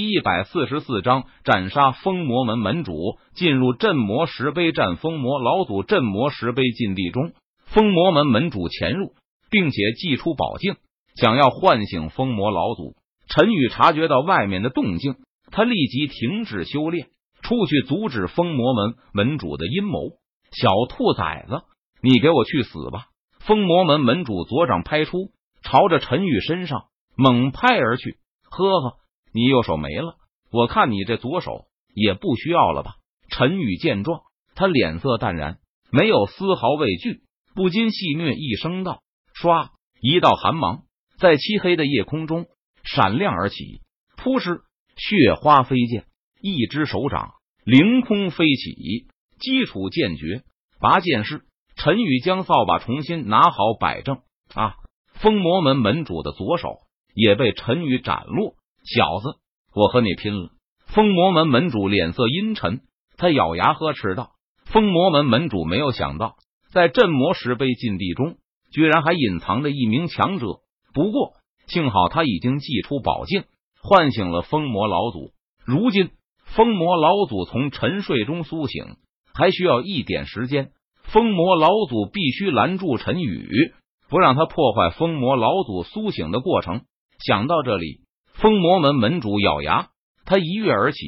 第一百四十四章斩杀封魔门门主，进入镇魔石碑战封魔老祖。镇魔石碑禁地中，封魔门门主潜入，并且祭出宝镜，想要唤醒封魔老祖。陈宇察觉到外面的动静，他立即停止修炼，出去阻止封魔门门主的阴谋。小兔崽子，你给我去死吧！封魔门门主左掌拍出，朝着陈宇身上猛拍而去。呵呵。你右手没了，我看你这左手也不需要了吧？陈宇见状，他脸色淡然，没有丝毫畏惧，不禁戏谑一声道：“唰！”一道寒芒在漆黑的夜空中闪亮而起，扑哧，血花飞溅，一只手掌凌空飞起，基础剑诀拔剑式。陈宇将扫把重新拿好摆正啊！封魔门门主的左手也被陈宇斩落。小子，我和你拼了！封魔门门主脸色阴沉，他咬牙呵斥道：“封魔门门主没有想到，在镇魔石碑禁地中，居然还隐藏着一名强者。不过幸好他已经祭出宝镜，唤醒了封魔老祖。如今封魔老祖从沉睡中苏醒，还需要一点时间。封魔老祖必须拦住陈宇，不让他破坏封魔老祖苏醒的过程。想到这里。封魔门门主咬牙，他一跃而起，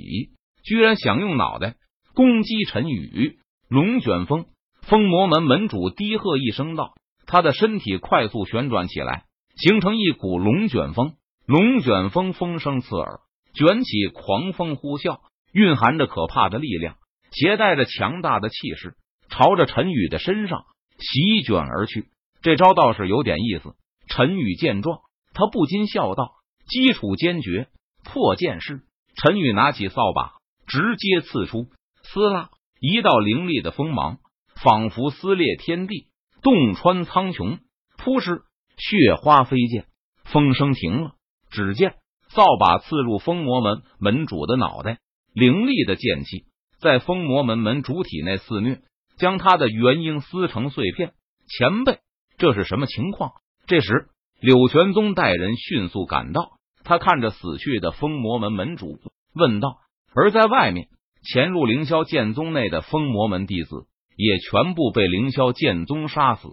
居然想用脑袋攻击陈宇。龙卷风！封魔门门主低喝一声道：“他的身体快速旋转起来，形成一股龙卷风。龙卷风风声刺耳，卷起狂风呼啸，蕴含着可怕的力量，携带着强大的气势，朝着陈宇的身上席卷而去。这招倒是有点意思。”陈宇见状，他不禁笑道。基础坚决破剑式，陈宇拿起扫把，直接刺出。撕拉，一道凌厉的锋芒，仿佛撕裂天地，洞穿苍穹。扑哧，血花飞溅，风声停了。只见扫把刺入封魔门门主的脑袋，凌厉的剑气在封魔门门主体内肆虐，将他的元婴撕成碎片。前辈，这是什么情况？这时，柳玄宗带人迅速赶到。他看着死去的封魔门门主，问道：“而在外面潜入凌霄剑宗内的封魔门弟子，也全部被凌霄剑宗杀死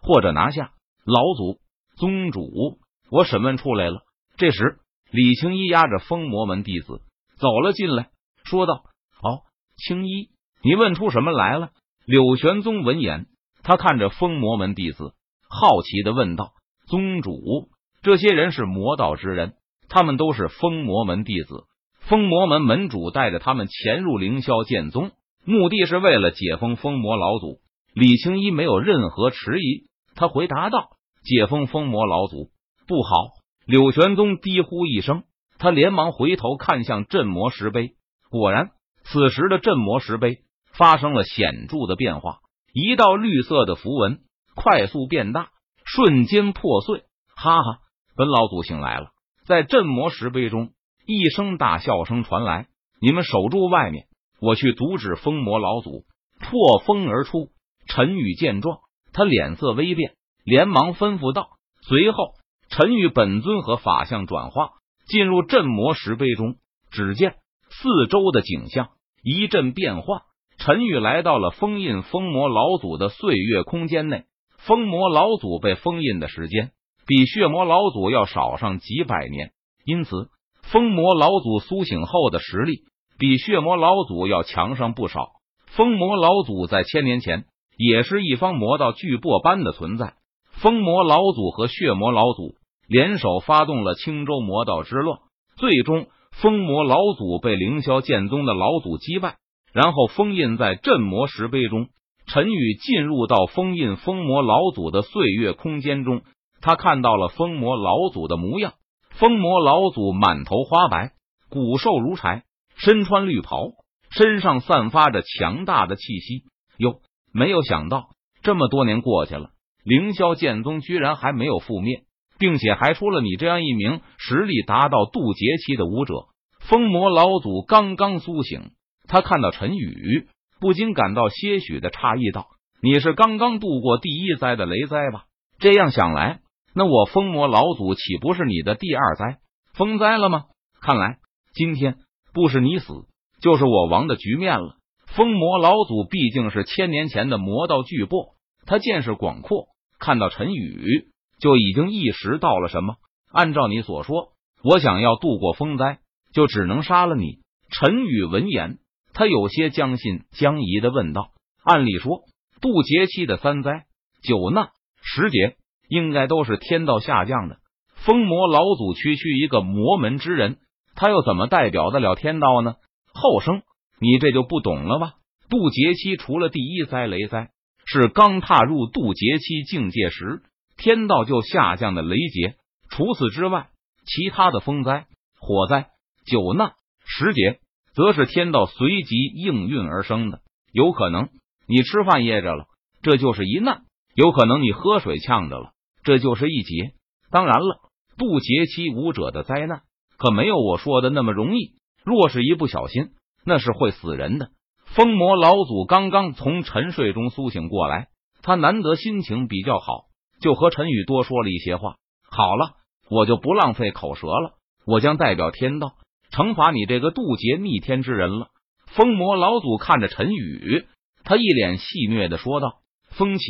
或者拿下。”老祖宗主，我审问出来了。这时，李青衣压着封魔门弟子走了进来，说道：“哦，青衣，你问出什么来了？”柳玄宗闻言，他看着封魔门弟子，好奇的问道：“宗主，这些人是魔道之人？”他们都是封魔门弟子，封魔门门主带着他们潜入凌霄剑宗，目的是为了解封封魔老祖。李青衣没有任何迟疑，他回答道：“解封封魔老祖不好！”柳玄宗低呼一声，他连忙回头看向镇魔石碑，果然，此时的镇魔石碑发生了显著的变化，一道绿色的符文快速变大，瞬间破碎。哈哈，本老祖醒来了。在镇魔石碑中，一声大笑声传来：“你们守住外面，我去阻止封魔老祖。”破风而出。陈宇见状，他脸色微变，连忙吩咐道：“随后，陈宇本尊和法相转化，进入镇魔石碑中。只见四周的景象一阵变化，陈宇来到了封印封魔老祖的岁月空间内。封魔老祖被封印的时间。比血魔老祖要少上几百年，因此风魔老祖苏醒后的实力比血魔老祖要强上不少。风魔老祖在千年前也是一方魔道巨擘般的存在。风魔老祖和血魔老祖联手发动了青州魔道之乱，最终风魔老祖被凌霄剑宗的老祖击败，然后封印在镇魔石碑中。陈宇进入到封印风魔老祖的岁月空间中。他看到了风魔老祖的模样，风魔老祖满头花白，骨瘦如柴，身穿绿袍，身上散发着强大的气息。哟，没有想到这么多年过去了，凌霄剑宗居然还没有覆灭，并且还出了你这样一名实力达到渡劫期的武者。风魔老祖刚刚苏醒，他看到陈宇，不禁感到些许的诧异，道：“你是刚刚度过第一灾的雷灾吧？”这样想来。那我封魔老祖岂不是你的第二灾？封灾了吗？看来今天不是你死，就是我亡的局面了。疯魔老祖毕竟是千年前的魔道巨擘，他见识广阔，看到陈宇就已经意识到了什么。按照你所说，我想要度过风灾，就只能杀了你。陈宇闻言，他有些将信将疑的问道：“按理说，渡劫期的三灾、九难、十劫，应该都是天道下降的。疯魔老祖区区一个魔门之人，他又怎么代表得了天道呢？后生。”你这就不懂了吧？渡劫期除了第一灾雷灾是刚踏入渡劫期境界时天道就下降的雷劫，除此之外，其他的风灾、火灾、九难、十劫，则是天道随即应运而生的。有可能你吃饭噎着了，这就是一难；有可能你喝水呛着了，这就是一劫。当然了，渡劫期武者的灾难可没有我说的那么容易。若是一不小心，那是会死人的。疯魔老祖刚刚从沉睡中苏醒过来，他难得心情比较好，就和陈宇多说了一些话。好了，我就不浪费口舌了，我将代表天道惩罚你这个渡劫逆天之人了。疯魔老祖看着陈宇，他一脸戏谑的说道：“风起！”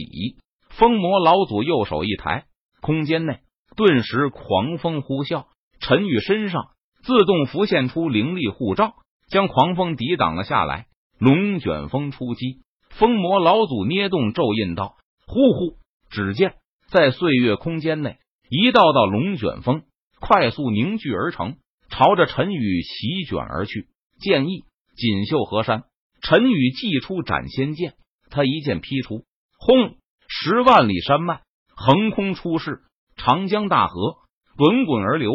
风魔老祖右手一抬，空间内顿时狂风呼啸，陈宇身上自动浮现出灵力护罩。将狂风抵挡了下来，龙卷风出击。风魔老祖捏动咒印道：“呼呼！”只见在岁月空间内，一道道龙卷风快速凝聚而成，朝着陈宇席卷而去。剑意锦绣河山，陈宇祭出斩仙剑，他一剑劈出，轰！十万里山脉横空出世，长江大河滚滚而流，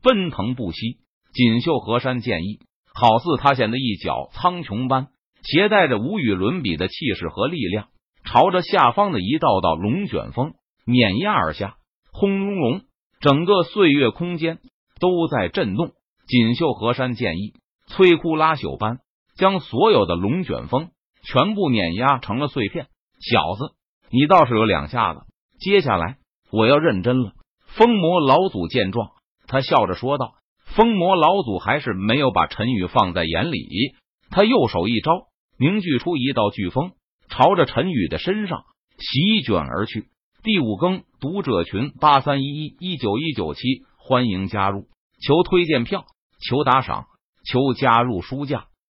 奔腾不息。锦绣河山剑意。好似他现的一角苍穹般，携带着无与伦比的气势和力量，朝着下方的一道道龙卷风碾压而下。轰隆隆，整个岁月空间都在震动。锦绣河山剑意摧枯拉朽般，将所有的龙卷风全部碾压成了碎片。小子，你倒是有两下子。接下来我要认真了。疯魔老祖见状，他笑着说道。疯魔老祖还是没有把陈宇放在眼里，他右手一招，凝聚出一道飓风，朝着陈宇的身上席卷而去。第五更读者群八三一一一九一九七，欢迎加入，求推荐票，求打赏，求加入书架。